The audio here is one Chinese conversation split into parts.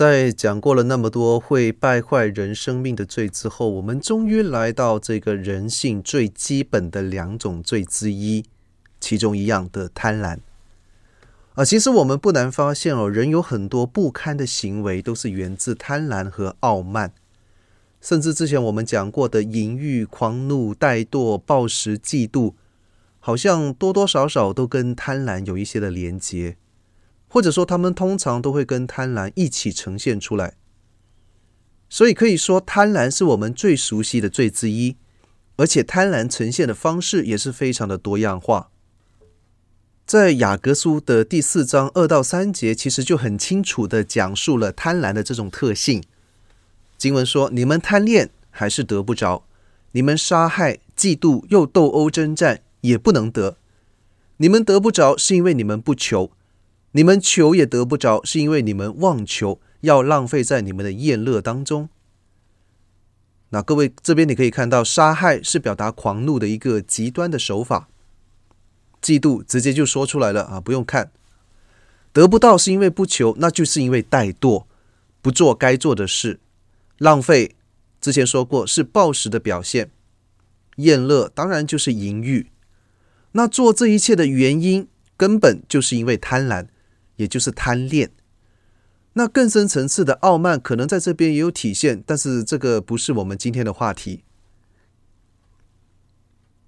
在讲过了那么多会败坏人生命的罪之后，我们终于来到这个人性最基本的两种罪之一，其中一样的贪婪。啊，其实我们不难发现哦，人有很多不堪的行为都是源自贪婪和傲慢，甚至之前我们讲过的淫欲、狂怒、怠惰、暴食、嫉妒，好像多多少少都跟贪婪有一些的连结。或者说，他们通常都会跟贪婪一起呈现出来，所以可以说，贪婪是我们最熟悉的罪之一，而且贪婪呈现的方式也是非常的多样化。在雅各书的第四章二到三节，其实就很清楚地讲述了贪婪的这种特性。经文说：“你们贪恋还是得不着；你们杀害、嫉妒又斗殴争战，也不能得。你们得不着，是因为你们不求。”你们求也得不着，是因为你们妄求，要浪费在你们的宴乐当中。那各位这边你可以看到，杀害是表达狂怒的一个极端的手法，嫉妒直接就说出来了啊，不用看。得不到是因为不求，那就是因为怠惰，不做该做的事。浪费之前说过是暴食的表现，宴乐当然就是淫欲。那做这一切的原因，根本就是因为贪婪。也就是贪恋，那更深层次的傲慢可能在这边也有体现，但是这个不是我们今天的话题。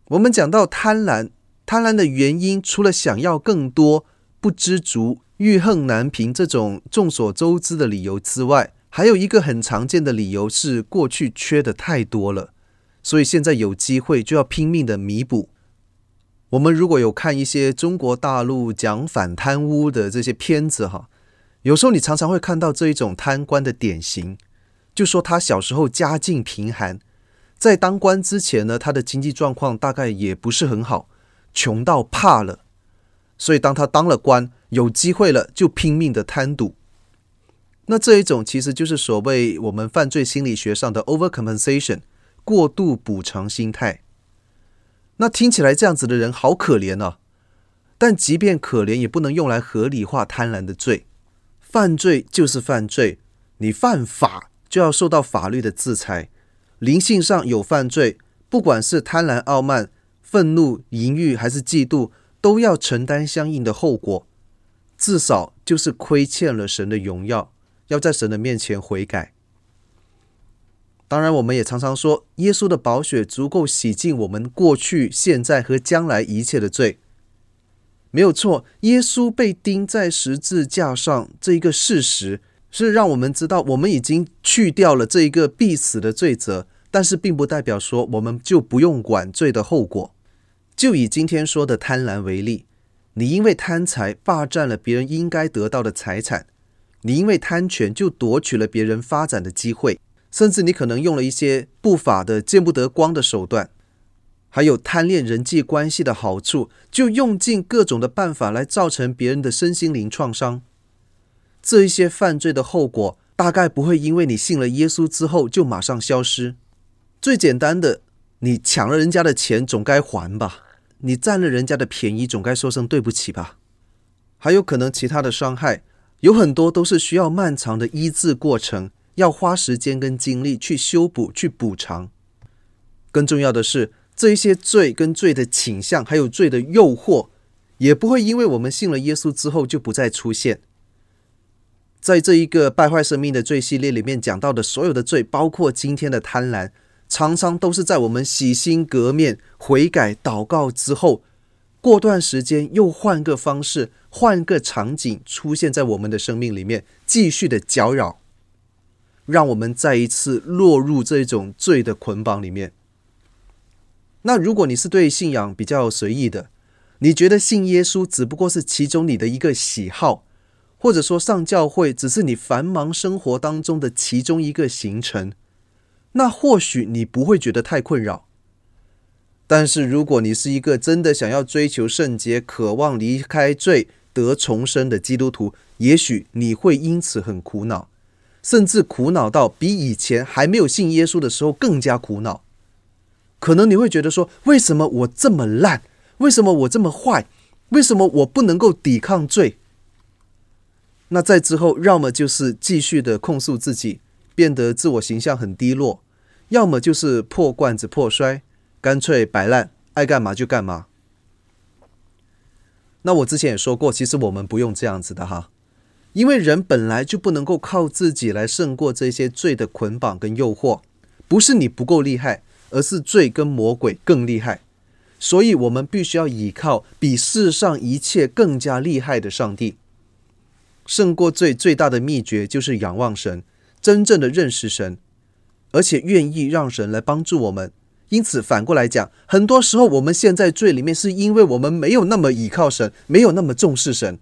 我们讲到贪婪，贪婪的原因除了想要更多、不知足、欲恨难平这种众所周知的理由之外，还有一个很常见的理由是过去缺的太多了，所以现在有机会就要拼命的弥补。我们如果有看一些中国大陆讲反贪污的这些片子哈，有时候你常常会看到这一种贪官的典型，就说他小时候家境贫寒，在当官之前呢，他的经济状况大概也不是很好，穷到怕了，所以当他当了官，有机会了就拼命的贪赌。那这一种其实就是所谓我们犯罪心理学上的 overcompensation，过度补偿心态。那听起来这样子的人好可怜啊！但即便可怜，也不能用来合理化贪婪的罪。犯罪就是犯罪，你犯法就要受到法律的制裁。灵性上有犯罪，不管是贪婪、傲慢、愤怒、淫欲还是嫉妒，都要承担相应的后果。至少就是亏欠了神的荣耀，要在神的面前悔改。当然，我们也常常说，耶稣的宝血足够洗净我们过去、现在和将来一切的罪。没有错，耶稣被钉在十字架上这一个事实，是让我们知道我们已经去掉了这一个必死的罪责。但是，并不代表说我们就不用管罪的后果。就以今天说的贪婪为例，你因为贪财霸占了别人应该得到的财产，你因为贪权就夺取了别人发展的机会。甚至你可能用了一些不法的、见不得光的手段，还有贪恋人际关系的好处，就用尽各种的办法来造成别人的身心灵创伤。这一些犯罪的后果，大概不会因为你信了耶稣之后就马上消失。最简单的，你抢了人家的钱，总该还吧？你占了人家的便宜，总该说声对不起吧？还有可能其他的伤害，有很多都是需要漫长的医治过程。要花时间跟精力去修补、去补偿。更重要的是，这一些罪跟罪的倾向，还有罪的诱惑，也不会因为我们信了耶稣之后就不再出现。在这一个败坏生命的罪系列里面讲到的所有的罪，包括今天的贪婪，常常都是在我们洗心革面、悔改、祷告之后，过段时间又换个方式、换个场景出现在我们的生命里面，继续的搅扰，让我们再一次落入这种罪的捆绑里面。那如果你是对信仰比较随意的，你觉得信耶稣只不过是其中你的一个喜好，或者说上教会只是你繁忙生活当中的其中一个行程。那或许你不会觉得太困扰，但是如果你是一个真的想要追求圣洁、渴望离开罪得重生的基督徒，也许你会因此很苦恼，甚至苦恼到比以前还没有信耶稣的时候更加苦恼。可能你会觉得说：为什么我这么烂？为什么我这么坏？为什么我不能够抵抗罪？那在之后，要么就是继续的控诉自己。变得自我形象很低落，要么就是破罐子破摔，干脆摆烂，爱干嘛就干嘛。那我之前也说过，其实我们不用这样子的哈，因为人本来就不能够靠自己来胜过这些罪的捆绑跟诱惑，不是你不够厉害，而是罪跟魔鬼更厉害，所以我们必须要依靠比世上一切更加厉害的上帝。胜过罪最大的秘诀就是仰望神。真正的认识神，而且愿意让神来帮助我们。因此，反过来讲，很多时候我们陷在罪里面，是因为我们没有那么倚靠神，没有那么重视神，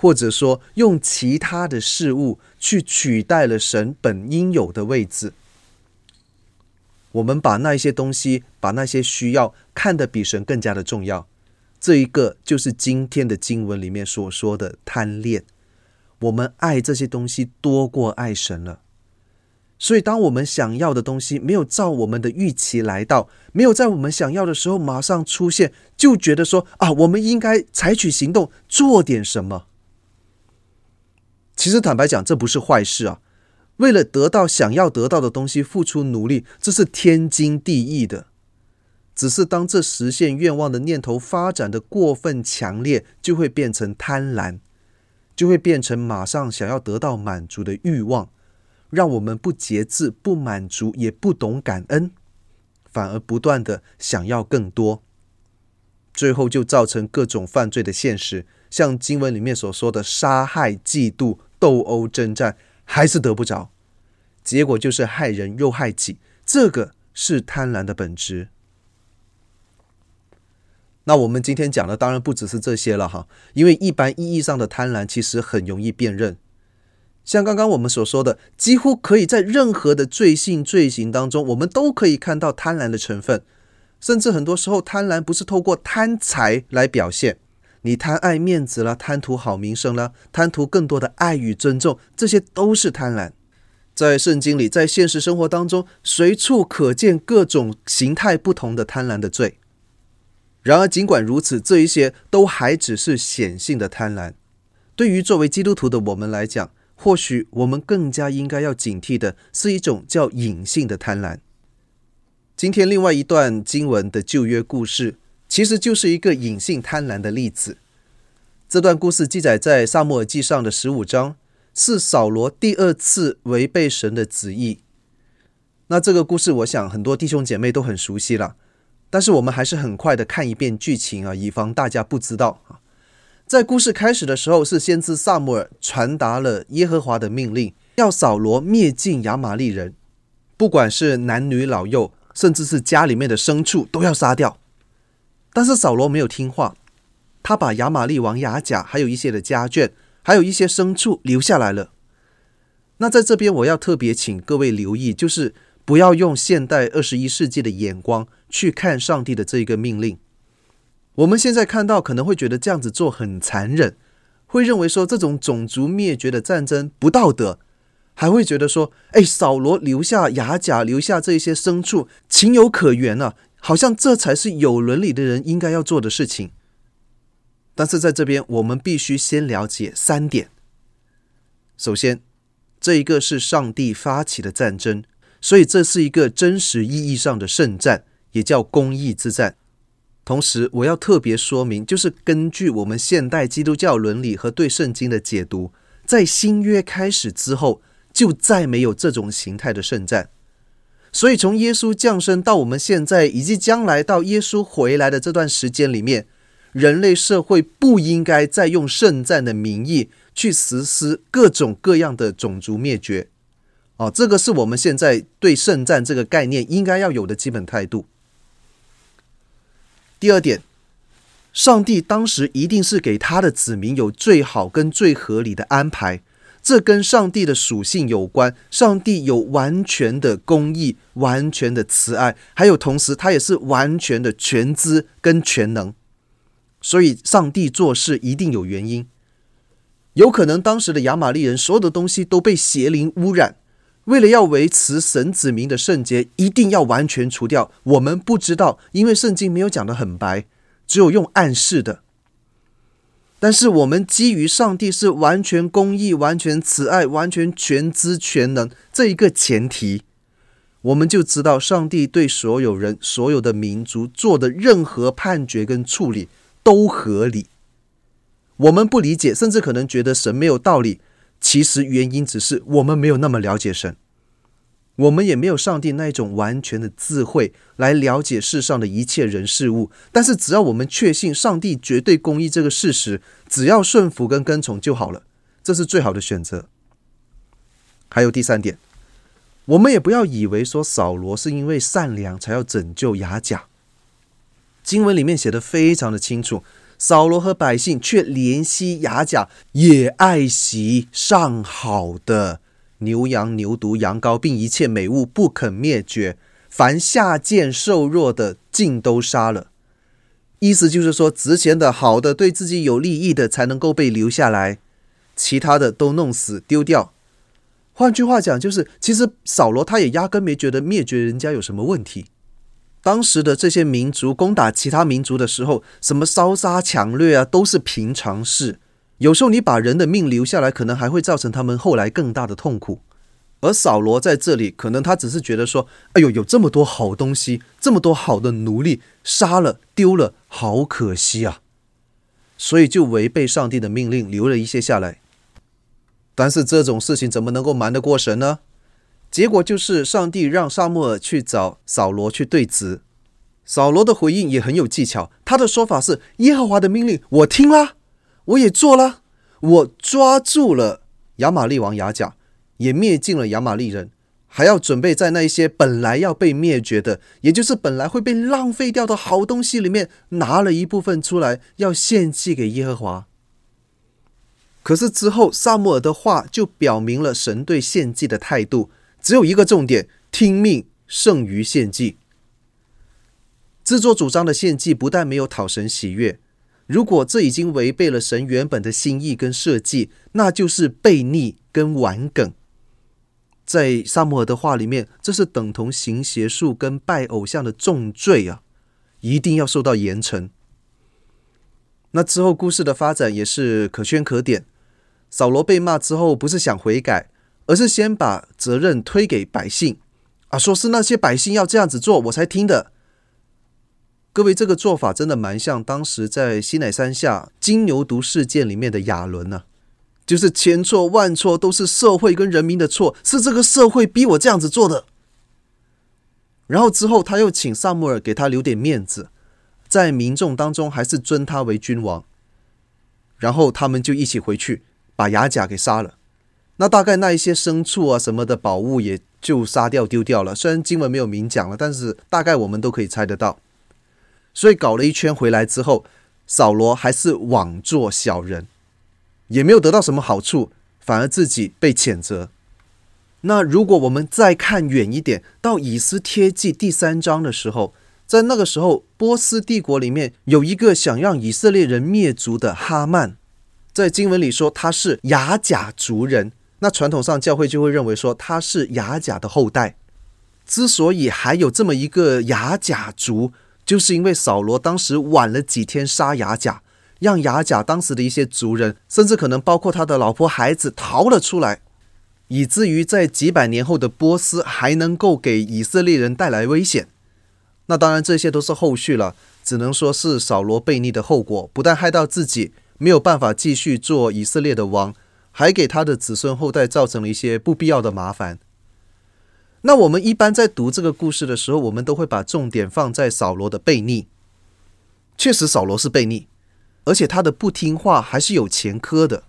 或者说用其他的事物去取代了神本应有的位置。我们把那些东西，把那些需要看得比神更加的重要。这一个就是今天的经文里面所说的贪恋。我们爱这些东西多过爱神了，所以当我们想要的东西没有照我们的预期来到，没有在我们想要的时候马上出现，就觉得说啊，我们应该采取行动，做点什么。其实坦白讲，这不是坏事啊。为了得到想要得到的东西，付出努力，这是天经地义的。只是当这实现愿望的念头发展得过分强烈，就会变成贪婪。就会变成马上想要得到满足的欲望，让我们不节制、不满足，也不懂感恩，反而不断的想要更多，最后就造成各种犯罪的现实，像经文里面所说的杀害、嫉妒、斗殴、征战，还是得不着，结果就是害人又害己，这个是贪婪的本质。那我们今天讲的当然不只是这些了哈，因为一般意义上的贪婪其实很容易辨认，像刚刚我们所说的，几乎可以在任何的罪性罪行当中，我们都可以看到贪婪的成分，甚至很多时候贪婪不是透过贪财来表现，你贪爱面子了，贪图好名声了，贪图更多的爱与尊重，这些都是贪婪。在圣经里，在现实生活当中，随处可见各种形态不同的贪婪的罪。然而，尽管如此，这一些都还只是显性的贪婪。对于作为基督徒的我们来讲，或许我们更加应该要警惕的是一种叫隐性的贪婪。今天另外一段经文的旧约故事，其实就是一个隐性贪婪的例子。这段故事记载在撒母耳记上的十五章，是扫罗第二次违背神的旨意。那这个故事，我想很多弟兄姐妹都很熟悉了。但是我们还是很快的看一遍剧情啊，以防大家不知道啊。在故事开始的时候，是先知撒母耳传达了耶和华的命令，要扫罗灭尽亚玛力人，不管是男女老幼，甚至是家里面的牲畜都要杀掉。但是扫罗没有听话，他把亚玛利王亚甲还有一些的家眷，还有一些牲畜留下来了。那在这边我要特别请各位留意，就是。不要用现代二十一世纪的眼光去看上帝的这一个命令。我们现在看到可能会觉得这样子做很残忍，会认为说这种种族灭绝的战争不道德，还会觉得说，哎，扫罗留下亚甲，留下这些牲畜，情有可原啊，好像这才是有伦理的人应该要做的事情。但是在这边，我们必须先了解三点。首先，这一个是上帝发起的战争。所以这是一个真实意义上的圣战，也叫公义之战。同时，我要特别说明，就是根据我们现代基督教伦理和对圣经的解读，在新约开始之后，就再没有这种形态的圣战。所以从耶稣降生到我们现在，以及将来到耶稣回来的这段时间里面，人类社会不应该再用圣战的名义去实施各种各样的种族灭绝。哦，这个是我们现在对圣战这个概念应该要有的基本态度。第二点，上帝当时一定是给他的子民有最好跟最合理的安排，这跟上帝的属性有关。上帝有完全的公义、完全的慈爱，还有同时他也是完全的全知跟全能，所以上帝做事一定有原因。有可能当时的亚玛力人所有的东西都被邪灵污染。为了要维持神子民的圣洁，一定要完全除掉。我们不知道，因为圣经没有讲得很白，只有用暗示的。但是我们基于上帝是完全公义、完全慈爱、完全全知全能这一个前提，我们就知道上帝对所有人、所有的民族做的任何判决跟处理都合理。我们不理解，甚至可能觉得神没有道理。其实原因只是我们没有那么了解神，我们也没有上帝那一种完全的智慧来了解世上的一切人事物。但是只要我们确信上帝绝对公义这个事实，只要顺服跟跟从就好了，这是最好的选择。还有第三点，我们也不要以为说扫罗是因为善良才要拯救亚甲，经文里面写得非常的清楚。扫罗和百姓却怜惜亚甲，也爱惜上好的牛羊、牛犊、羊羔，并一切美物，不肯灭绝。凡下贱瘦弱的，尽都杀了。意思就是说，值钱的、好的、对自己有利益的，才能够被留下来，其他的都弄死、丢掉。换句话讲，就是其实扫罗他也压根没觉得灭绝人家有什么问题。当时的这些民族攻打其他民族的时候，什么烧杀抢掠啊，都是平常事。有时候你把人的命留下来，可能还会造成他们后来更大的痛苦。而扫罗在这里，可能他只是觉得说：“哎呦，有这么多好东西，这么多好的奴隶，杀了丢了，好可惜啊！”所以就违背上帝的命令，留了一些下来。但是这种事情怎么能够瞒得过神呢？结果就是，上帝让撒母耳去找扫罗去对质。扫罗的回应也很有技巧，他的说法是：耶和华的命令我听了，我也做了，我抓住了亚玛利王亚甲，也灭尽了亚玛利人，还要准备在那些本来要被灭绝的，也就是本来会被浪费掉的好东西里面，拿了一部分出来，要献祭给耶和华。可是之后，撒母耳的话就表明了神对献祭的态度。只有一个重点：听命胜于献祭。自作主张的献祭不但没有讨神喜悦，如果这已经违背了神原本的心意跟设计，那就是悖逆跟顽梗。在撒母耳的话里面，这是等同行邪术跟拜偶像的重罪啊，一定要受到严惩。那之后故事的发展也是可圈可点。扫罗被骂之后，不是想悔改。而是先把责任推给百姓，啊，说是那些百姓要这样子做，我才听的。各位，这个做法真的蛮像当时在西乃山下金牛犊事件里面的亚伦呢，就是千错万错都是社会跟人民的错，是这个社会逼我这样子做的。然后之后他又请撒母耳给他留点面子，在民众当中还是尊他为君王。然后他们就一起回去把亚甲给杀了。那大概那一些牲畜啊什么的宝物也就杀掉丢掉了，虽然经文没有明讲了，但是大概我们都可以猜得到。所以搞了一圈回来之后，扫罗还是枉做小人，也没有得到什么好处，反而自己被谴责。那如果我们再看远一点，到以斯帖记第三章的时候，在那个时候，波斯帝国里面有一个想让以色列人灭族的哈曼，在经文里说他是雅甲族人。那传统上教会就会认为说他是雅甲的后代。之所以还有这么一个雅甲族，就是因为扫罗当时晚了几天杀亚甲，让亚甲当时的一些族人，甚至可能包括他的老婆孩子逃了出来，以至于在几百年后的波斯还能够给以色列人带来危险。那当然这些都是后续了，只能说是扫罗悖逆的后果，不但害到自己没有办法继续做以色列的王。还给他的子孙后代造成了一些不必要的麻烦。那我们一般在读这个故事的时候，我们都会把重点放在扫罗的悖逆。确实，扫罗是悖逆，而且他的不听话还是有前科的。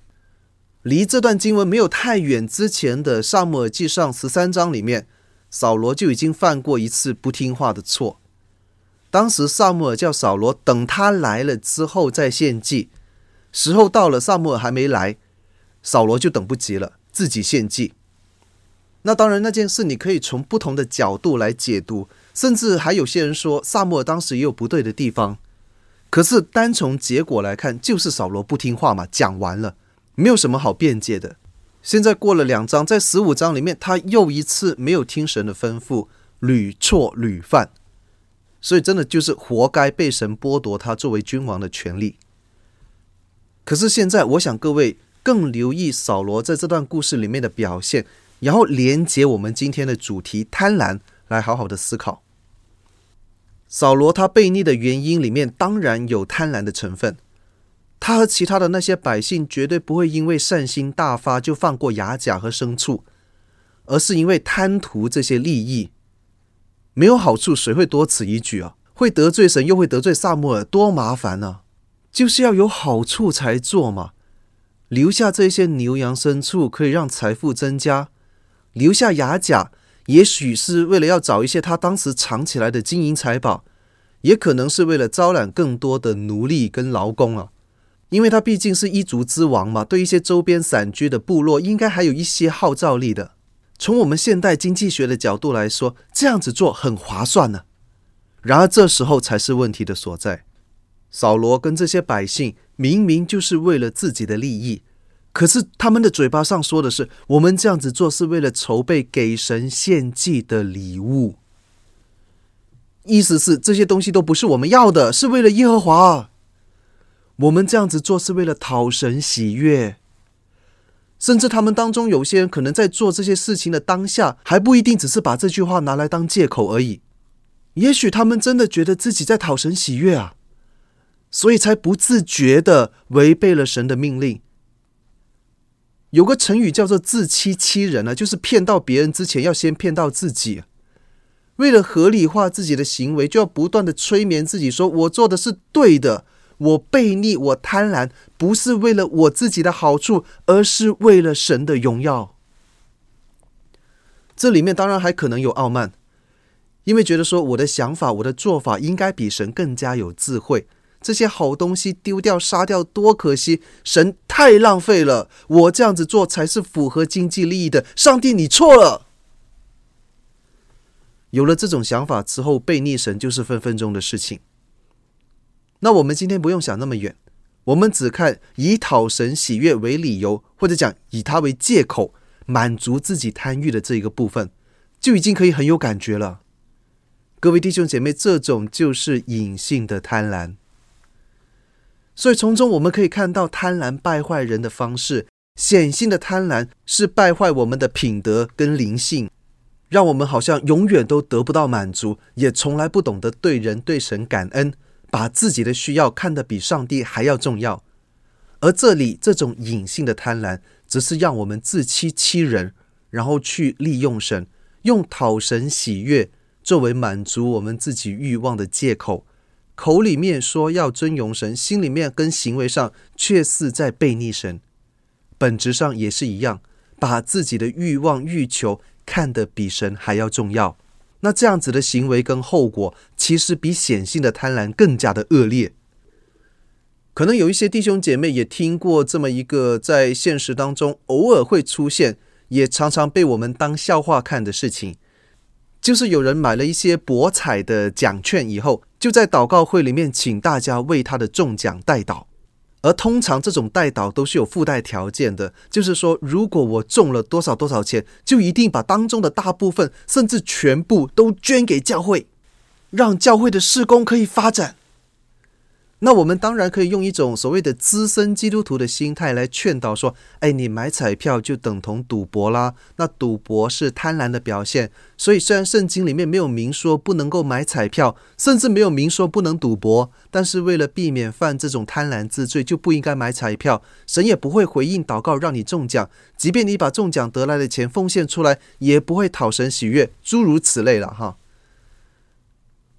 离这段经文没有太远之前的《撒母耳记上》十三章里面，扫罗就已经犯过一次不听话的错。当时撒母耳叫扫罗等他来了之后再献祭，时候到了，撒母耳还没来，扫罗就等不及了，自己献祭。那当然，那件事你可以从不同的角度来解读，甚至还有些人说撒母耳当时也有不对的地方。可是单从结果来看，就是扫罗不听话嘛，讲完了，没有什么好辩解的。现在过了两章，在十五章里面，他又一次没有听神的吩咐，屡错屡犯，所以真的就是活该被神剥夺他作为君王的权利。可是现在，我想各位更留意扫罗在这段故事里面的表现。然后连接我们今天的主题贪婪，来好好的思考。扫罗他悖逆的原因里面当然有贪婪的成分，他和其他的那些百姓绝对不会因为善心大发就放过牙甲和牲畜，而是因为贪图这些利益，没有好处谁会多此一举啊？会得罪神又会得罪撒母耳，多麻烦呢、啊？就是要有好处才做嘛，留下这些牛羊牲畜可以让财富增加。留下亚甲，也许是为了要找一些他当时藏起来的金银财宝，也可能是为了招揽更多的奴隶跟劳工啊。因为他毕竟是一族之王嘛，对一些周边散居的部落，应该还有一些号召力的。从我们现代经济学的角度来说，这样子做很划算呢。然而这时候才是问题的所在。扫罗跟这些百姓明明就是为了自己的利益。可是他们的嘴巴上说的是，我们这样子做是为了筹备给神献祭的礼物，意思是这些东西都不是我们要的，是为了耶和华。我们这样子做是为了讨神喜悦，甚至他们当中有些人可能在做这些事情的当下，还不一定只是把这句话拿来当借口而已。也许他们真的觉得自己在讨神喜悦啊，所以才不自觉地违背了神的命令。有个成语叫做“自欺欺人”呢，就是骗到别人之前要先骗到自己。为了合理化自己的行为，就要不断的催眠自己，说我做的是对的，我悖逆，我贪婪，不是为了我自己的好处，而是为了神的荣耀。这里面当然还可能有傲慢，因为觉得说我的想法、我的做法应该比神更加有智慧。这些好东西丢掉、杀掉，多可惜！神太浪费了，我这样子做才是符合经济利益的。上帝，你错了。有了这种想法之后，悖逆神就是分分钟的事情。那我们今天不用想那么远，我们只看以讨神喜悦为理由，或者讲以它为借口，满足自己贪欲的这一个部分，就已经可以很有感觉了。各位弟兄姐妹，这种就是隐性的贪婪。所以从中我们可以看到贪婪败坏人的方式，显性的贪婪是败坏我们的品德跟灵性，让我们好像永远都得不到满足，也从来不懂得对人对神感恩，把自己的需要看得比上帝还要重要。而这里这种隐性的贪婪，只是让我们自欺欺人，然后去利用神，用讨神喜悦作为满足我们自己欲望的借口。口里面说要尊荣神，心里面跟行为上却似在背逆神，本质上也是一样，把自己的欲望欲求看得比神还要重要。那这样子的行为跟后果，其实比显性的贪婪更加的恶劣。可能有一些弟兄姐妹也听过这么一个在现实当中偶尔会出现，也常常被我们当笑话看的事情。就是有人买了一些博彩的奖券以后，就在祷告会里面请大家为他的中奖代祷，而通常这种代祷都是有附带条件的，就是说如果我中了多少多少钱，就一定把当中的大部分甚至全部都捐给教会，让教会的施工可以发展。那我们当然可以用一种所谓的资深基督徒的心态来劝导说：“哎，你买彩票就等同赌博啦，那赌博是贪婪的表现。所以虽然圣经里面没有明说不能够买彩票，甚至没有明说不能赌博，但是为了避免犯这种贪婪之罪，就不应该买彩票。神也不会回应祷告让你中奖，即便你把中奖得来的钱奉献出来，也不会讨神喜悦，诸如此类了哈。”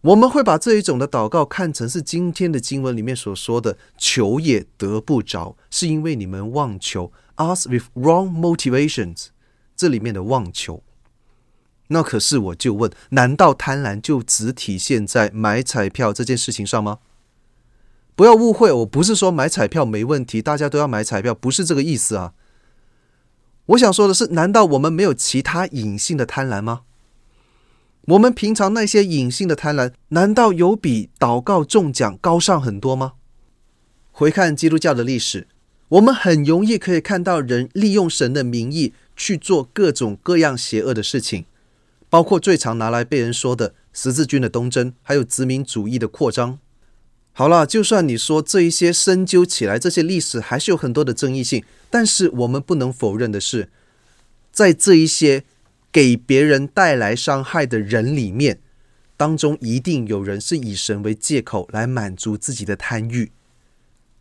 我们会把这一种的祷告看成是今天的经文里面所说的“求也得不着”，是因为你们妄求，ask with wrong motivations。这里面的妄求，那可是我就问：难道贪婪就只体现在买彩票这件事情上吗？不要误会，我不是说买彩票没问题，大家都要买彩票，不是这个意思啊。我想说的是，难道我们没有其他隐性的贪婪吗？我们平常那些隐性的贪婪，难道有比祷告中奖高尚很多吗？回看基督教的历史，我们很容易可以看到人利用神的名义去做各种各样邪恶的事情，包括最常拿来被人说的十字军的东征，还有殖民主义的扩张。好了，就算你说这一些深究起来，这些历史还是有很多的争议性，但是我们不能否认的是，在这一些。给别人带来伤害的人里面，当中一定有人是以神为借口来满足自己的贪欲，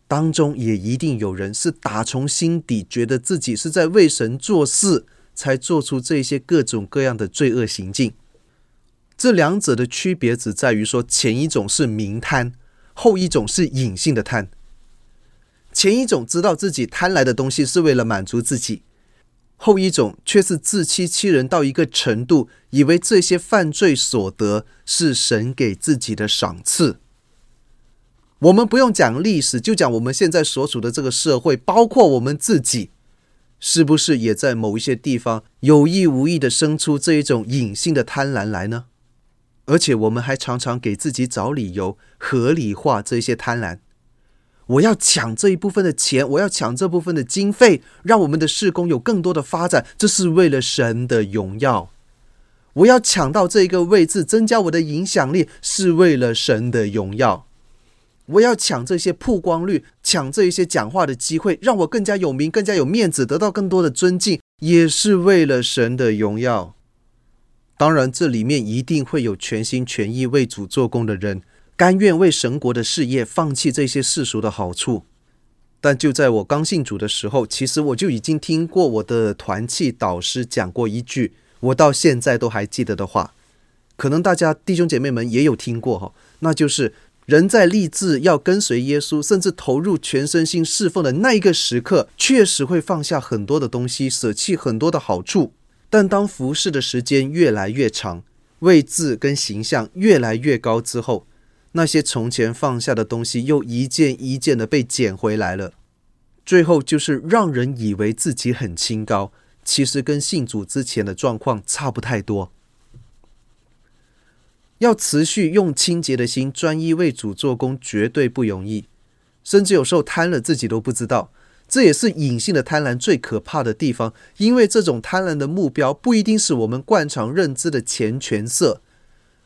当中也一定有人是打从心底觉得自己是在为神做事，才做出这些各种各样的罪恶行径。这两者的区别只在于说，前一种是明贪，后一种是隐性的贪。前一种知道自己贪来的东西是为了满足自己。后一种却是自欺欺人到一个程度，以为这些犯罪所得是神给自己的赏赐。我们不用讲历史，就讲我们现在所处的这个社会，包括我们自己，是不是也在某一些地方有意无意的生出这一种隐性的贪婪来呢？而且我们还常常给自己找理由，合理化这些贪婪。我要抢这一部分的钱，我要抢这部分的经费，让我们的事工有更多的发展，这是为了神的荣耀。我要抢到这一个位置，增加我的影响力，是为了神的荣耀。我要抢这些曝光率，抢这一些讲话的机会，让我更加有名，更加有面子，得到更多的尊敬，也是为了神的荣耀。当然，这里面一定会有全心全意为主做工的人。甘愿为神国的事业放弃这些世俗的好处，但就在我刚信主的时候，其实我就已经听过我的团契导师讲过一句，我到现在都还记得的话，可能大家弟兄姐妹们也有听过哈，那就是人在立志要跟随耶稣，甚至投入全身心侍奉的那一个时刻，确实会放下很多的东西，舍弃很多的好处，但当服侍的时间越来越长，位置跟形象越来越高之后，那些从前放下的东西，又一件一件的被捡回来了。最后就是让人以为自己很清高，其实跟信主之前的状况差不太多。要持续用清洁的心，专一为主做工，绝对不容易。甚至有时候贪了自己都不知道。这也是隐性的贪婪最可怕的地方，因为这种贪婪的目标不一定是我们惯常认知的钱权色。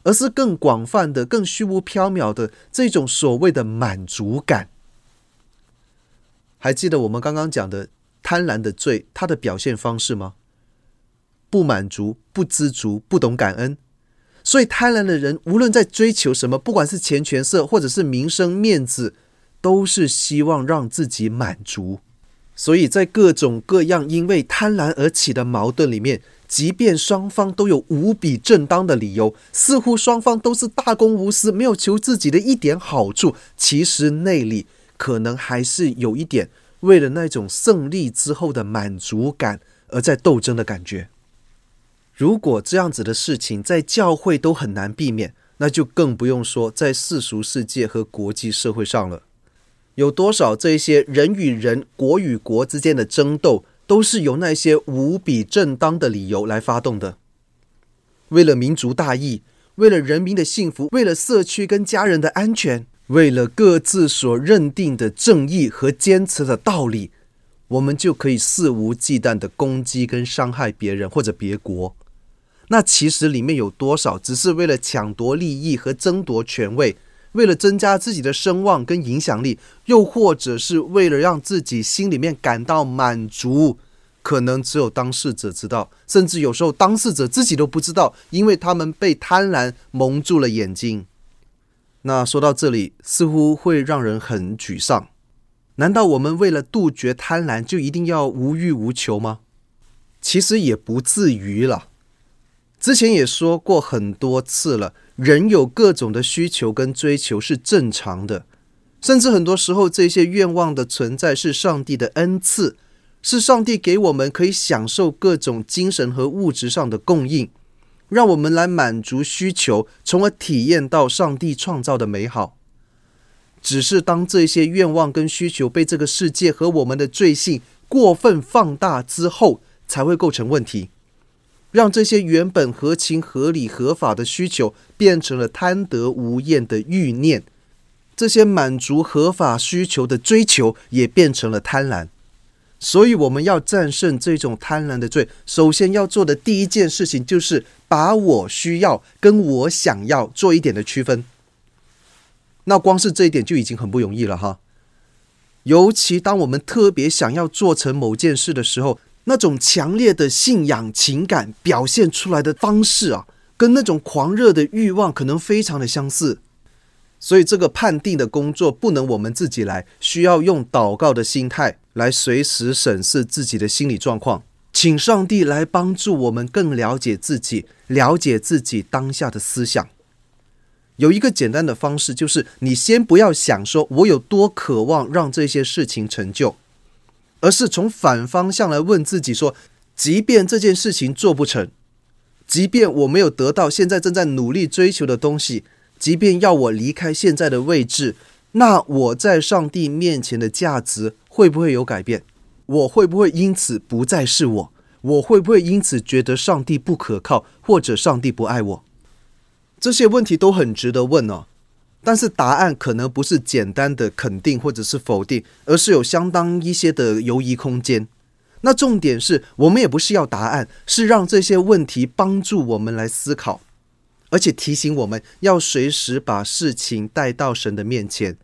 而是更广泛的、更虚无缥缈的这种所谓的满足感。还记得我们刚刚讲的贪婪的罪，它的表现方式吗？不满足、不知足、不懂感恩。所以贪婪的人，无论在追求什么，不管是钱权色，或者是名声面子，都是希望让自己满足。所以在各种各样因为贪婪而起的矛盾里面。即便双方都有无比正当的理由，似乎双方都是大公无私，没有求自己的一点好处，其实内里可能还是有一点为了那种胜利之后的满足感而在斗争的感觉。如果这样子的事情在教会都很难避免，那就更不用说在世俗世界和国际社会上了。有多少这些人与人、国与国之间的争斗，都是由那些无比正当的理由来发动的，为了民族大义，为了人民的幸福，为了社区跟家人的安全，为了各自所认定的正义和坚持的道理，我们就可以肆无忌惮的攻击跟伤害别人或者别国。那其实里面有多少只是为了抢夺利益和争夺权位，为了增加自己的声望跟影响力，又或者是为了让自己心里面感到满足，可能只有当事者知道，甚至有时候当事者自己都不知道，因为他们被贪婪蒙住了眼睛。那说到这里，似乎会让人很沮丧。难道我们为了杜绝贪婪，就一定要无欲无求吗？其实也不至于了。之前也说过很多次了，人有各种的需求跟追求是正常的，甚至很多时候这些愿望的存在是上帝的恩赐，是上帝给我们可以享受各种精神和物质上的供应，让我们来满足需求，从而体验到上帝创造的美好。只是当这些愿望跟需求被这个世界和我们的罪性过分放大之后，才会构成问题。让这些原本合情合理合法的需求变成了贪得无厌的欲念，这些满足合法需求的追求也变成了贪婪。所以，我们要战胜这种贪婪的罪，首先要做的第一件事情就是把我需要跟我想要做一点的区分。那光是这一点就已经很不容易了哈。尤其当我们特别想要做成某件事的时候。那种强烈的信仰情感表现出来的方式啊，跟那种狂热的欲望可能非常的相似，所以这个判定的工作不能我们自己来，需要用祷告的心态来随时审视自己的心理状况，请上帝来帮助我们更了解自己，了解自己当下的思想。有一个简单的方式，就是你先不要想说我有多渴望让这些事情成就。而是从反方向来问自己说：即便这件事情做不成，即便我没有得到现在正在努力追求的东西，即便要我离开现在的位置，那我在上帝面前的价值会不会有改变？我会不会因此不再是我？我会不会因此觉得上帝不可靠，或者上帝不爱我？这些问题都很值得问哦。但是答案可能不是简单的肯定或者是否定，而是有相当一些的犹疑空间。那重点是我们也不是要答案，是让这些问题帮助我们来思考，而且提醒我们要随时把事情带到神的面前。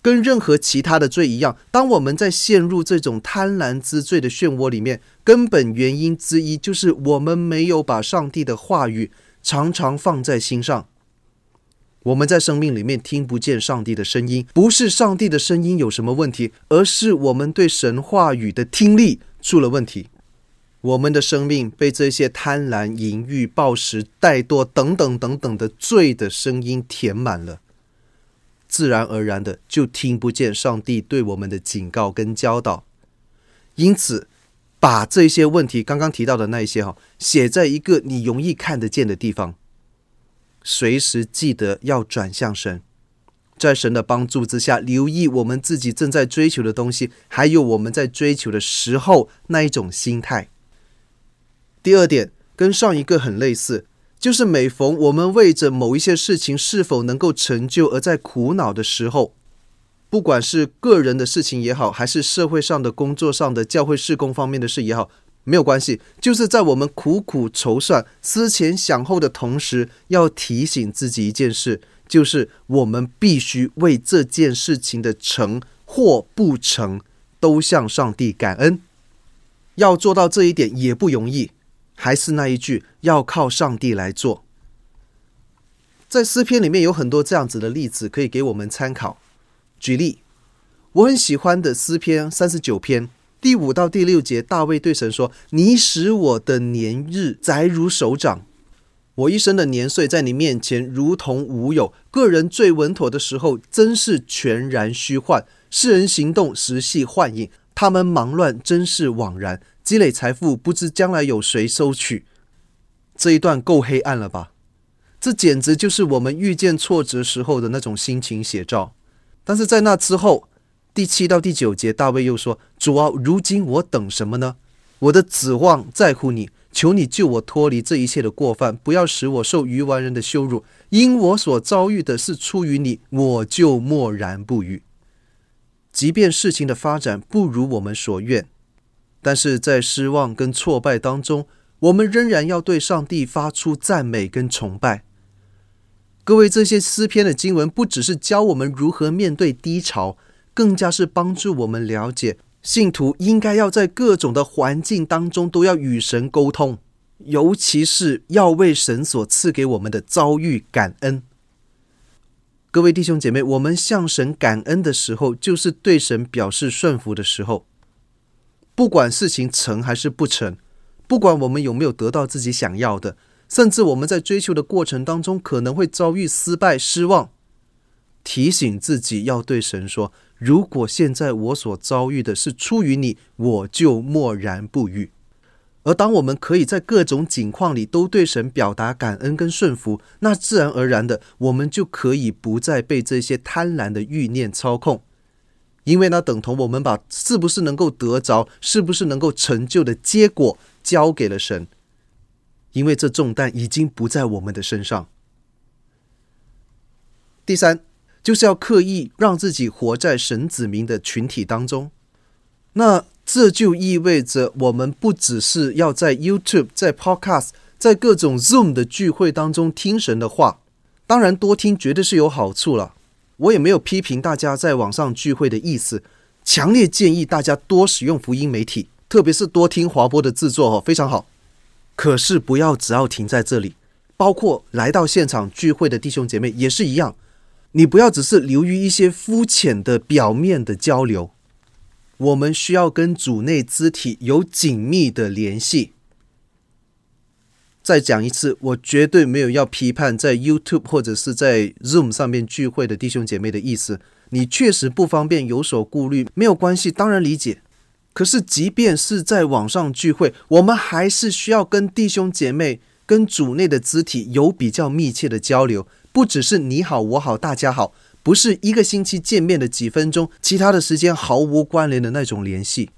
跟任何其他的罪一样，当我们在陷入这种贪婪之罪的漩涡里面，根本原因之一就是我们没有把上帝的话语常常放在心上。我们在生命里面听不见上帝的声音，不是上帝的声音有什么问题，而是我们对神话语的听力出了问题。我们的生命被这些贪婪、淫欲、暴食、怠惰等等等等的罪的声音填满了，自然而然的就听不见上帝对我们的警告跟教导。因此，把这些问题刚刚提到的那一些哈，写在一个你容易看得见的地方。随时记得要转向神，在神的帮助之下，留意我们自己正在追求的东西，还有我们在追求的时候那一种心态。第二点跟上一个很类似，就是每逢我们为着某一些事情是否能够成就而在苦恼的时候，不管是个人的事情也好，还是社会上的工作上的教会事工方面的事也好。没有关系，就是在我们苦苦筹算、思前想后的同时，要提醒自己一件事，就是我们必须为这件事情的成或不成，都向上帝感恩。要做到这一点也不容易，还是那一句，要靠上帝来做。在诗篇里面有很多这样子的例子可以给我们参考。举例，我很喜欢的诗篇三十九篇。第五到第六节，大卫对神说：“你使我的年日窄如手掌，我一生的年岁在你面前如同无有。个人最稳妥的时候，真是全然虚幻；世人行动实系幻影，他们忙乱真是枉然。积累财富，不知将来有谁收取。”这一段够黑暗了吧？这简直就是我们遇见挫折时候的那种心情写照。但是在那之后。第七到第九节，大卫又说：“主啊，如今我等什么呢？我的指望在乎你，求你救我脱离这一切的过犯，不要使我受愚顽人的羞辱。因我所遭遇的是出于你，我就默然不语。即便事情的发展不如我们所愿，但是在失望跟挫败当中，我们仍然要对上帝发出赞美跟崇拜。”各位，这些诗篇的经文不只是教我们如何面对低潮，更加是帮助我们了解信徒应该要在各种的环境当中都要与神沟通，尤其是要为神所赐给我们的遭遇感恩。各位弟兄姐妹，我们向神感恩的时候，就是对神表示顺服的时候。不管事情成还是不成，不管我们有没有得到自己想要的，甚至我们在追求的过程当中可能会遭遇失败、失望，提醒自己要对神说：如果现在我所遭遇的是出于你，我就默然不语。而当我们可以在各种境况里都对神表达感恩跟顺服，那自然而然的，我们就可以不再被这些贪婪的欲念操控，因为那等同我们把是不是能够得着、是不是能够成就的结果交给了神，因为这重担已经不在我们的身上。第三，就是要刻意让自己活在神子民的群体当中，那。这就意味着，我们不只是要在 YouTube、在 Podcast、在各种 Zoom 的聚会当中听神的话，当然多听绝对是有好处了。我也没有批评大家在网上聚会的意思，强烈建议大家多使用福音媒体，特别是多听华波的制作哦，非常好。可是不要只要停在这里，包括来到现场聚会的弟兄姐妹也是一样，你不要只是流于一些肤浅的表面的交流。我们需要跟主内肢体有紧密的联系。再讲一次，我绝对没有要批判在 YouTube 或者是在 Zoom 上面聚会的弟兄姐妹的意思。你确实不方便，有所顾虑，没有关系，当然理解。可是，即便是在网上聚会，我们还是需要跟弟兄姐妹、跟主内的肢体有比较密切的交流，不只是你好我好大家好。不是一个星期见面的几分钟，其他的时间毫无关联的那种联系。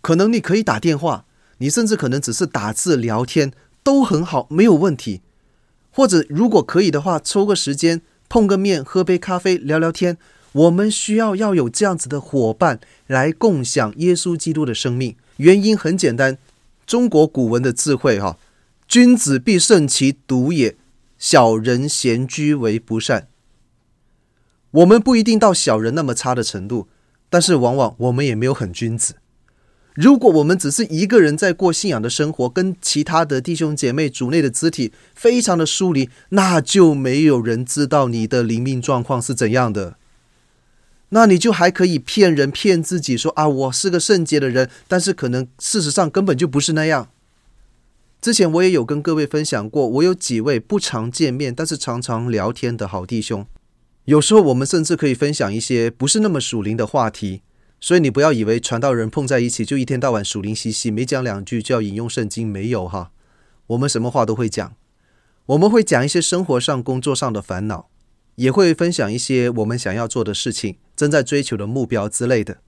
可能你可以打电话，你甚至可能只是打字聊天，都很好，没有问题。或者如果可以的话，抽个时间碰个面，喝杯咖啡，聊聊天。我们需要要有这样子的伙伴来共享耶稣基督的生命。原因很简单，中国古文的智慧哈，君子必慎其独也，小人闲居为不善。我们不一定到小人那么差的程度，但是往往我们也没有很君子。如果我们只是一个人在过信仰的生活，跟其他的弟兄姐妹、主内的肢体非常的疏离，那就没有人知道你的灵命状况是怎样的。那你就还可以骗人、骗自己说啊，我是个圣洁的人，但是可能事实上根本就不是那样。之前我也有跟各位分享过，我有几位不常见面，但是常常聊天的好弟兄。有时候我们甚至可以分享一些不是那么属灵的话题，所以你不要以为传道人碰在一起就一天到晚属灵兮兮，没讲两句就要引用圣经，没有哈。我们什么话都会讲，我们会讲一些生活上、工作上的烦恼，也会分享一些我们想要做的事情、正在追求的目标之类的。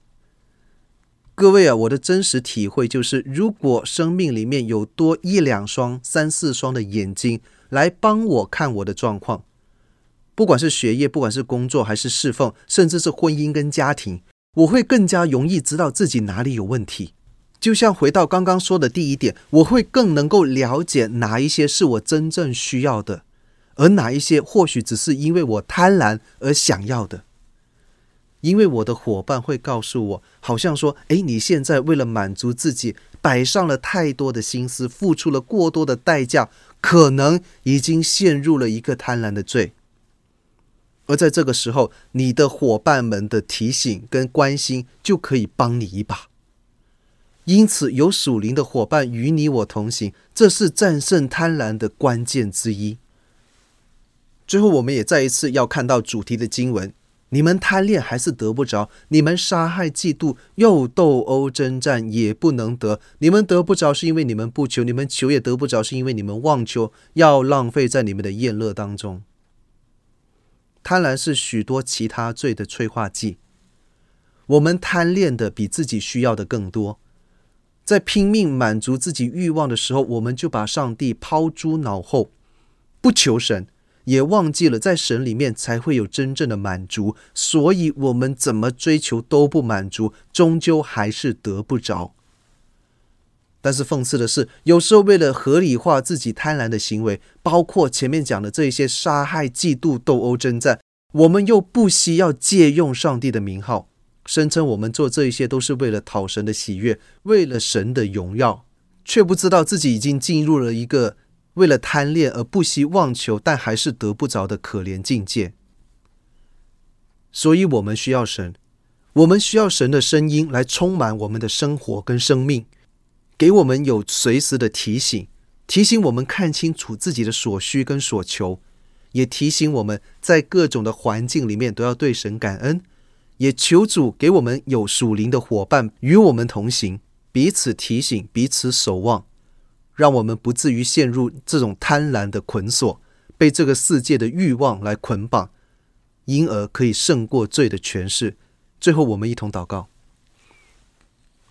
各位啊，我的真实体会就是，如果生命里面有多一两双、三四双的眼睛来帮我看我的状况。不管是学业，不管是工作，还是侍奉，甚至是婚姻跟家庭，我会更加容易知道自己哪里有问题。就像回到刚刚说的第一点，我会更能够了解哪一些是我真正需要的，而哪一些或许只是因为我贪婪而想要的。因为我的伙伴会告诉我，好像说：“诶，你现在为了满足自己，摆上了太多的心思，付出了过多的代价，可能已经陷入了一个贪婪的罪。”而在这个时候，你的伙伴们的提醒跟关心就可以帮你一把。因此，有属灵的伙伴与你我同行，这是战胜贪婪的关键之一。最后，我们也再一次要看到主题的经文：你们贪恋还是得不着；你们杀害、嫉妒又斗殴征战也不能得。你们得不着，是因为你们不求；你们求也得不着，是因为你们妄求，要浪费在你们的宴乐当中。贪婪是许多其他罪的催化剂。我们贪恋的比自己需要的更多，在拼命满足自己欲望的时候，我们就把上帝抛诸脑后，不求神，也忘记了在神里面才会有真正的满足。所以，我们怎么追求都不满足，终究还是得不着。但是讽刺的是，有时候为了合理化自己贪婪的行为，包括前面讲的这一些杀害、嫉妒、斗殴、征战，我们又不惜要借用上帝的名号，声称我们做这一些都是为了讨神的喜悦，为了神的荣耀，却不知道自己已经进入了一个为了贪恋而不惜妄求，但还是得不着的可怜境界。所以，我们需要神，我们需要神的声音来充满我们的生活跟生命。给我们有随时的提醒，提醒我们看清楚自己的所需跟所求，也提醒我们在各种的环境里面都要对神感恩，也求主给我们有属灵的伙伴与我们同行，彼此提醒，彼此守望，让我们不至于陷入这种贪婪的捆锁，被这个世界的欲望来捆绑，因而可以胜过罪的权势。最后，我们一同祷告。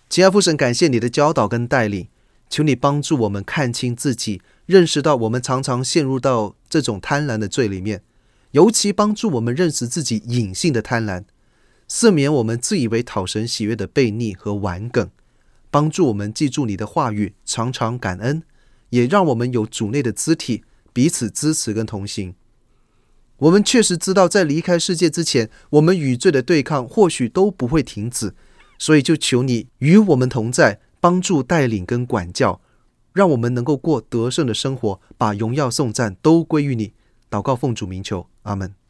亲爱父神，感谢你的教导跟带领，求你帮助我们看清自己，认识到我们常常陷入到这种贪婪的罪里面，尤其帮助我们认识自己隐性的贪婪，赦免我们自以为讨神喜悦的悖逆和顽梗，帮助我们记住你的话语，常常感恩，也让我们有主内的肢体，彼此支持跟同行。我们确实知道，在离开世界之前，我们与罪的对抗或许都不会停止。所以就求你与我们同在，帮助带领跟管教，让我们能够过得胜的生活，把荣耀颂赞都归于你。祷告奉主名求，阿门。